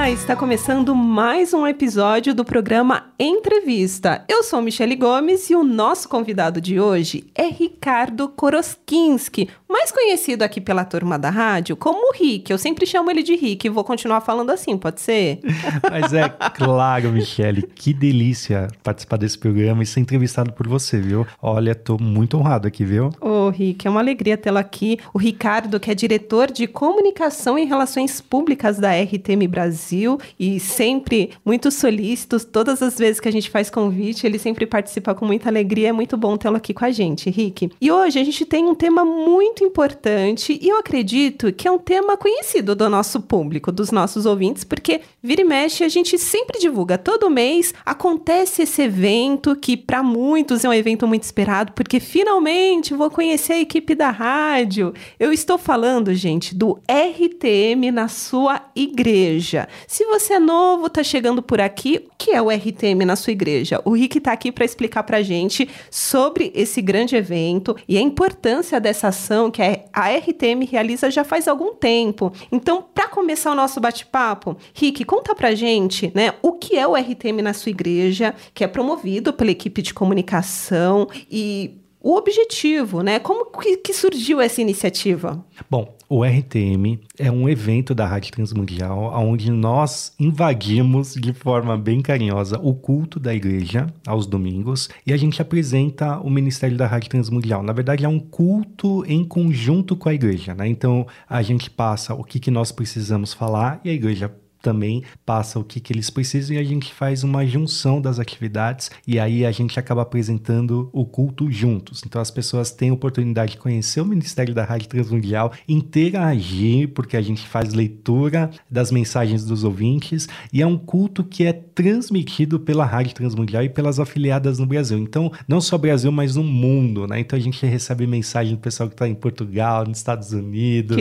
Olá, está começando mais um episódio do programa Entrevista. Eu sou Michele Gomes e o nosso convidado de hoje é Ricardo Koroskinski, mais conhecido aqui pela turma da rádio como Rick. Eu sempre chamo ele de Rick e vou continuar falando assim, pode ser? Mas é claro, Michele, que delícia participar desse programa e ser entrevistado por você, viu? Olha, tô muito honrado aqui, viu? Ô, Rick, é uma alegria tê-lo aqui. O Ricardo, que é diretor de comunicação e relações públicas da RTM Brasil e sempre muito solícito, todas as vezes que a gente faz convite, ele sempre participa com muita alegria. É muito bom tê-lo aqui com a gente, Rick. E hoje a gente tem um tema muito importante e eu acredito que é um tema conhecido do nosso público, dos nossos ouvintes, porque vira e mexe a gente sempre divulga. Todo mês acontece esse evento que para muitos é um evento muito esperado, porque finalmente vou conhecer a equipe da rádio. Eu estou falando, gente, do RTM na sua igreja. Se você é novo, tá chegando por aqui, o que é o RTM na sua igreja? O Rick está aqui para explicar para gente sobre esse grande evento e a importância dessa ação que a RTM realiza já faz algum tempo. Então, para começar o nosso bate-papo, Rick, conta pra gente, né, o que é o RTM na sua igreja, que é promovido pela equipe de comunicação e o objetivo, né? Como que, que, surgiu essa iniciativa? Bom, o RTM é um evento da Rádio Transmundial onde nós invadimos de forma bem carinhosa o culto da igreja aos domingos e a gente apresenta o Ministério da Rádio Transmundial. Na verdade, é um culto em conjunto com a igreja, né? Então, a gente passa o que, que nós precisamos falar e a igreja também passa o que, que eles precisam e a gente faz uma junção das atividades e aí a gente acaba apresentando o culto juntos. Então as pessoas têm a oportunidade de conhecer o Ministério da Rádio Transmundial, interagir, porque a gente faz leitura das mensagens dos ouvintes e é um culto que é transmitido pela Rádio Transmundial e pelas afiliadas no Brasil. Então, não só Brasil, mas no mundo, né? Então a gente recebe mensagem do pessoal que está em Portugal, nos Estados Unidos,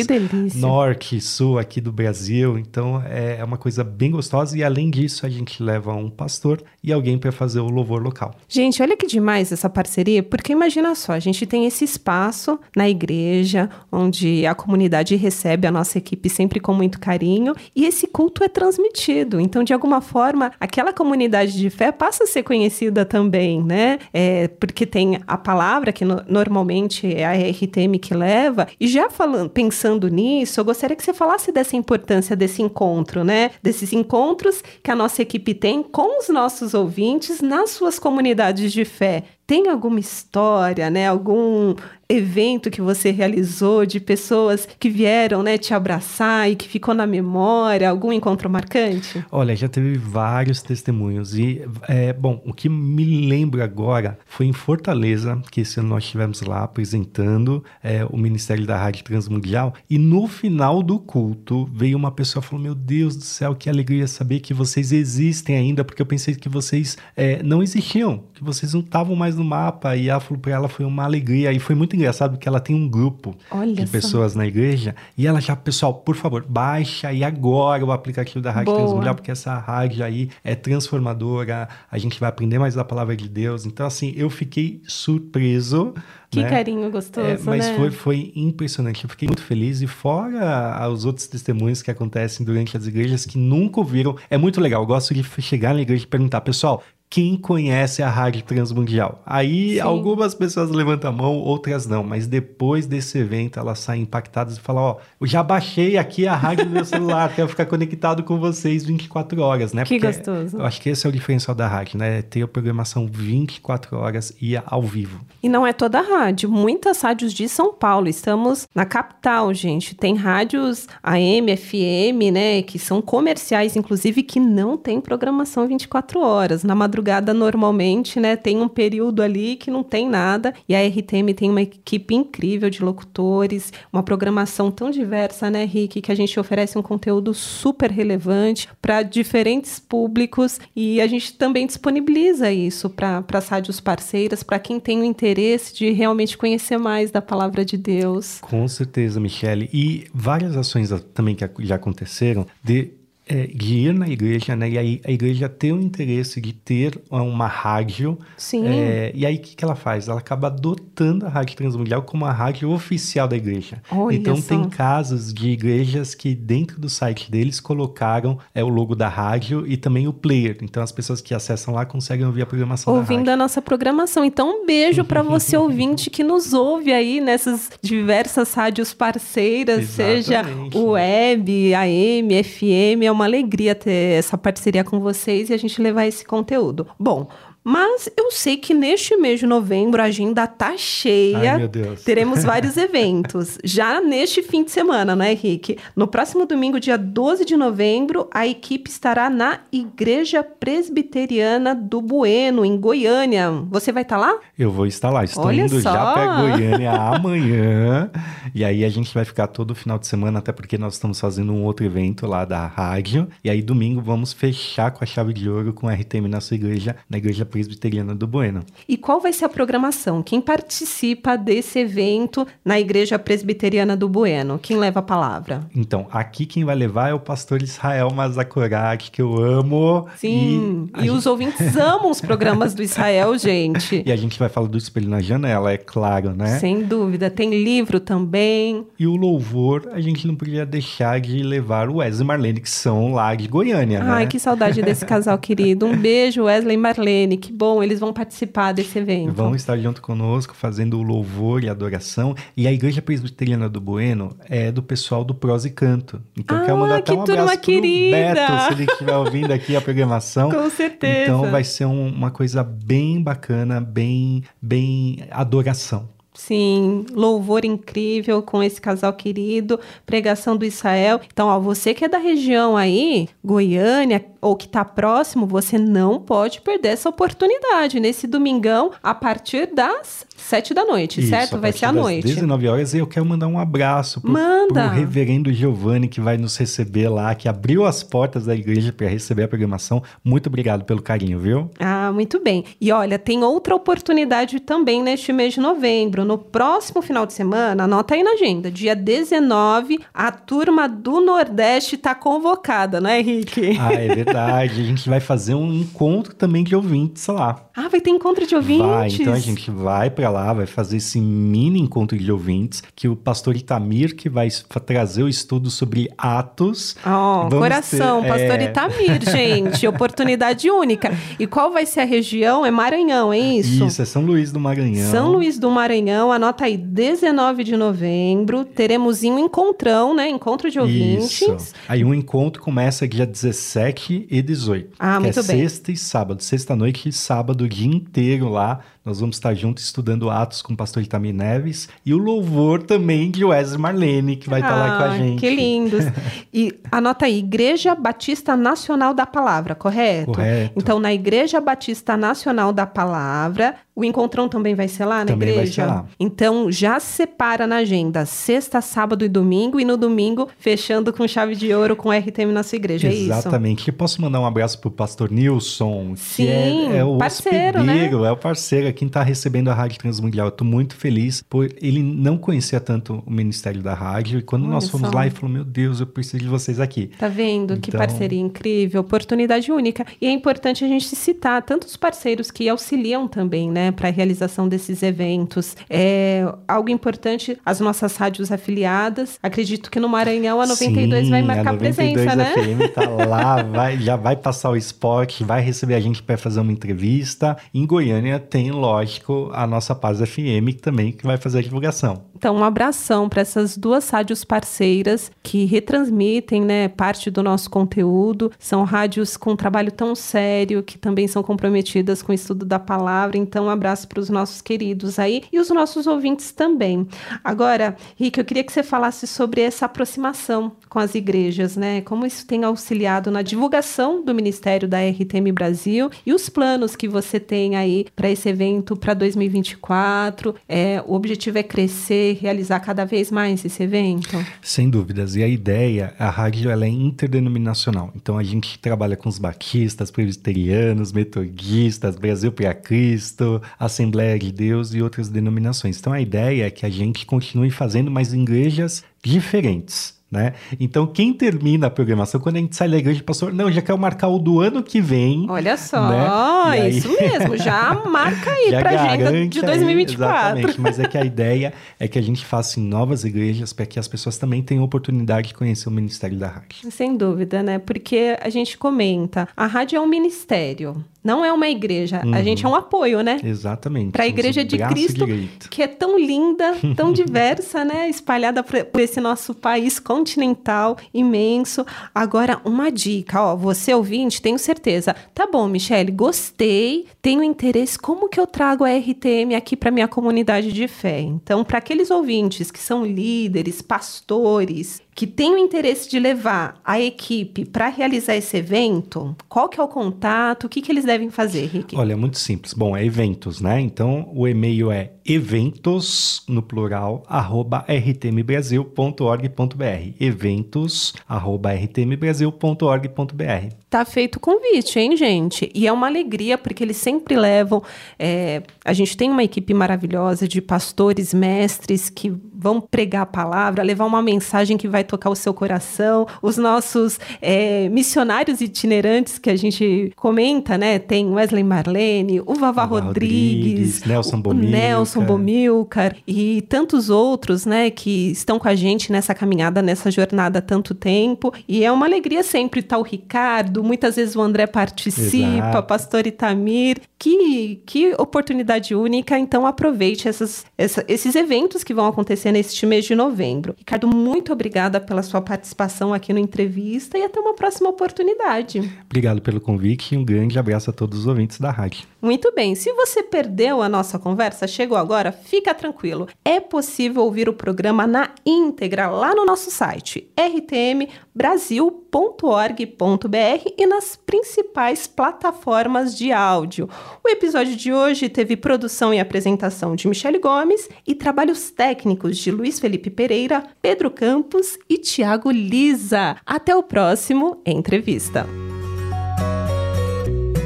norte, sul aqui do Brasil. Então é uma coisa bem gostosa e além disso a gente leva um pastor e alguém para fazer o louvor local. Gente, olha que demais essa parceria, porque imagina só, a gente tem esse espaço na igreja onde a comunidade recebe a nossa equipe sempre com muito carinho e esse culto é transmitido. Então, de alguma forma, aquela comunidade de fé passa a ser conhecida também, né? É, porque tem a palavra que no, normalmente é a RTM que leva. E já falando, pensando nisso, eu gostaria que você falasse dessa importância desse encontro, né? Né, desses encontros que a nossa equipe tem com os nossos ouvintes nas suas comunidades de fé. Tem alguma história, né, algum evento que você realizou de pessoas que vieram, né, te abraçar e que ficou na memória, algum encontro marcante? Olha, já teve vários testemunhos e, é, bom, o que me lembro agora foi em Fortaleza, que esse ano nós estivemos lá apresentando é, o Ministério da Rádio Transmundial e no final do culto veio uma pessoa e falou, meu Deus do céu, que alegria saber que vocês existem ainda, porque eu pensei que vocês é, não existiam, que vocês não estavam mais no mapa e ela falou para ela foi uma alegria e foi muito engraçado porque ela tem um grupo Olha de só. pessoas na igreja e ela já, pessoal, por favor, baixa aí agora o aplicativo da Rádio Transmundial, porque essa rádio aí é transformadora, a gente vai aprender mais da palavra de Deus. Então, assim, eu fiquei surpreso. Que né? carinho gostoso, é, mas né? foi, foi impressionante. Eu fiquei muito feliz. E fora os outros testemunhos que acontecem durante as igrejas que nunca ouviram, é muito legal. Eu gosto de chegar na igreja e perguntar, pessoal, quem conhece a Rádio Transmundial. Aí Sim. algumas pessoas levantam a mão, outras não, mas depois desse evento elas saem impactadas e falam: Ó, eu já baixei aqui a rádio no meu celular, quero ficar conectado com vocês 24 horas, né? Que Porque gostoso. Eu acho que esse é o diferencial da rádio, né? Ter a programação 24 horas e ao vivo. E não é toda a rádio, muitas rádios de São Paulo. Estamos na capital, gente. Tem rádios AM, FM, né? Que são comerciais, inclusive, que não tem programação 24 horas. Na madrugada madrugada normalmente, né, tem um período ali que não tem nada, e a RTM tem uma equipe incrível de locutores, uma programação tão diversa, né, Rick, que a gente oferece um conteúdo super relevante para diferentes públicos e a gente também disponibiliza isso para as rádios parceiras, para quem tem o interesse de realmente conhecer mais da palavra de Deus. Com certeza, Michele. E várias ações também que já aconteceram de é, de ir na igreja, né? E aí a igreja tem o interesse de ter uma rádio. Sim. É, e aí o que, que ela faz? Ela acaba adotando a Rádio Transmundial como a rádio oficial da igreja. Olha então só. tem casos de igrejas que dentro do site deles colocaram é, o logo da rádio e também o player. Então as pessoas que acessam lá conseguem ouvir a programação ouvindo a nossa programação. Então, um beijo para você ouvinte que nos ouve aí nessas diversas rádios parceiras, seja Exatamente. o web, AM, FM. É uma alegria ter essa parceria com vocês e a gente levar esse conteúdo. Bom, mas eu sei que neste mês de novembro a agenda tá cheia. Ai, meu Deus. Teremos vários eventos. Já neste fim de semana, né, Henrique? No próximo domingo, dia 12 de novembro, a equipe estará na Igreja Presbiteriana do Bueno, em Goiânia. Você vai estar lá? Eu vou estar lá. Estou Olha indo só. já para Goiânia amanhã. E aí a gente vai ficar todo final de semana, até porque nós estamos fazendo um outro evento lá da rádio. E aí domingo vamos fechar com a chave de ouro com o RTM na sua igreja, na Igreja Presbiteriana do Bueno. E qual vai ser a programação? Quem participa desse evento na Igreja Presbiteriana do Bueno? Quem leva a palavra? Então, aqui quem vai levar é o pastor Israel Mazakoraki, que eu amo. Sim, E, e, gente- os ouvintes amam os programas do Israel, gente. e a gente vai falar do espelho na janela, é claro, né? Sem dúvida. Tem livro também. E o louvor, a gente não podia deixar de levar o Wesley e Marlene, que são lá de Goiânia, né? Ai, que saudade desse casal querido. Um beijo, Wesley e Marlene. Que bom, eles vão participar desse evento. Vão estar junto conosco fazendo o louvor e adoração. E a Igreja Presbiteriana do Bueno é do pessoal do Prós e Canto. Então Ah, quero mandar até um abraço querida! pro Beto, se ele estiver ouvindo aqui a programação. Com certeza. Então vai ser um- uma coisa bem bacana, bem, bem adoração. Sim, louvor incrível com esse casal querido, pregação do Israel. Então, ó, você que é da região aí, Goiânia, ou que está próximo, você não pode perder essa oportunidade nesse domingão, a partir das sete da noite, Isso, certo? Vai ser à noite. 19 horas e eu quero mandar um abraço pro, Manda! pro reverendo Giovanni que vai nos receber lá, que abriu as portas da igreja para receber a programação. Muito obrigado pelo carinho, viu? Ah, muito bem. E olha, tem outra oportunidade também neste mês de novembro. No próximo final de semana, anota aí na agenda, dia 19, a turma do Nordeste está convocada, não é, Henrique? Ah, é verdade. a gente vai fazer um encontro também de ouvintes lá. Ah, vai ter encontro de ouvintes? Vai, então a gente vai para lá, vai fazer esse mini encontro de ouvintes, que o pastor Itamir que vai trazer o estudo sobre Atos. Ó, Vamos coração, ter- pastor é. Itamir, gente, oportunidade única. E qual vai ser a região? É Maranhão, é isso? Isso, é São Luís do Maranhão. São Luís do Maranhão, anota aí, 19 de novembro, teremos um encontrão, né? Encontro de ouvintes. Isso. Aí um encontro começa dia 17 e 18. Ah, que muito é bem. sexta e sábado. Sexta noite e sábado o dia inteiro lá. Nós vamos estar juntos estudando Atos com o pastor Itamir Neves. E o louvor também de Wesley Marlene, que vai estar lá com a Ah, gente. Que lindos. E anota aí, Igreja Batista Nacional da Palavra, correto? Correto. Então, na Igreja Batista Nacional da Palavra, o encontrão também vai ser lá na Também vai igreja? ser lá. Então, já separa na agenda sexta, sábado e domingo, e no domingo, fechando com chave de ouro com RTM na sua igreja, é isso? Exatamente. E posso mandar um abraço pro pastor Nilson, que Sim, é, é o parceiro, né? hospedeiro, é o parceiro, é quem está recebendo a Rádio Transmundial. Eu tô muito feliz por ele não conhecia tanto o ministério da rádio. E quando Olha nós fomos só. lá, ele falou: Meu Deus, eu preciso de vocês aqui. Tá vendo? Que Então- parceria incrível, oportunidade única. E é importante a gente citar tantos parceiros que auxiliam também, né, para a realização desses eventos. É algo importante, as nossas rádios afiliadas. Acredito que no Maranhão a 92 Sim, vai marcar a 92 presença, né? FM tá lá, vai, já vai passar o spot, vai receber a gente para fazer uma entrevista. Em Goiânia tem, lógico, a nossa Paz FM também que vai fazer a divulgação. Então, um abração para essas duas rádios parceiras que retransmitem né, parte do nosso conteúdo. São rádios com um trabalho tão sério, que também são comprometidas com o estudo da palavra. Então, um abraço para os nossos queridos aí e os nossos ouvintes também. Agora, Rick, eu queria que você falasse sobre essa aproximação com as igrejas, né? Como isso tem auxiliado na divulgação do Ministério da RTM Brasil e os planos que você tem aí para esse evento para 2024. É, o objetivo é crescer, realizar cada vez mais esse evento. Sem dúvidas. E a ideia, a rádio ela é interdenominacional. Então a gente trabalha com os batistas, presbiterianos, metodistas, Brasil para Cristo, Assembleia de Deus e outras denominações. Então a ideia é que a gente continue fazendo mais igrejas diferentes. Né? Então, quem termina a programação, quando a gente sai da igreja, pastor, não, já quero marcar o do ano que vem. Olha só, né? aí, isso mesmo, já marca aí para a agenda de 2024. Aí, exatamente, mas é que a ideia é que a gente faça em novas igrejas para que as pessoas também tenham oportunidade de conhecer o ministério da rádio. Sem dúvida, né? Porque a gente comenta, a rádio é um ministério. Não é uma igreja, uhum. a gente é um apoio, né? Exatamente. Para a igreja de Cristo, direito. que é tão linda, tão diversa, né? Espalhada por esse nosso país continental imenso. Agora, uma dica, ó, você ouvinte, tenho certeza. Tá bom, Michele, gostei, tenho interesse. Como que eu trago a RTM aqui para minha comunidade de fé? Então, para aqueles ouvintes que são líderes, pastores, que tem o interesse de levar a equipe para realizar esse evento, qual que é o contato? O que, que eles devem fazer, Rick? Olha, é muito simples. Bom, é eventos, né? Então, o e-mail é eventos, no plural, arroba rtmbrasil.org.br. Eventos, arroba rtmbrasil.org.br. Tá feito o convite, hein, gente? E é uma alegria, porque eles sempre levam. É, a gente tem uma equipe maravilhosa de pastores, mestres que vão pregar a palavra, levar uma mensagem que vai tocar o seu coração. Os nossos é, missionários itinerantes que a gente comenta, né? Tem Wesley Marlene, o Vavá Rodrigues, Rodrigues, Nelson Bomilcar. Nelson Bomilcar e tantos outros, né? Que estão com a gente nessa caminhada, nessa jornada há tanto tempo. E é uma alegria sempre estar o Ricardo, muitas vezes o André participa, Exato. pastor Itamir. Que, que oportunidade única. Então aproveite essas, essa, esses eventos que vão acontecer neste mês de novembro. Ricardo, muito obrigada pela sua participação aqui no entrevista e até uma próxima oportunidade. Obrigado pelo convite e um grande abraço a todos os ouvintes da rádio. Muito bem. Se você perdeu a nossa conversa, chegou agora, fica tranquilo. É possível ouvir o programa na íntegra lá no nosso site rtmbrasil.org.br e nas principais plataformas de áudio. O episódio de hoje teve produção e apresentação de Michele Gomes e trabalhos técnicos de Luiz Felipe Pereira, Pedro Campos e Tiago Lisa. Até o próximo Entrevista.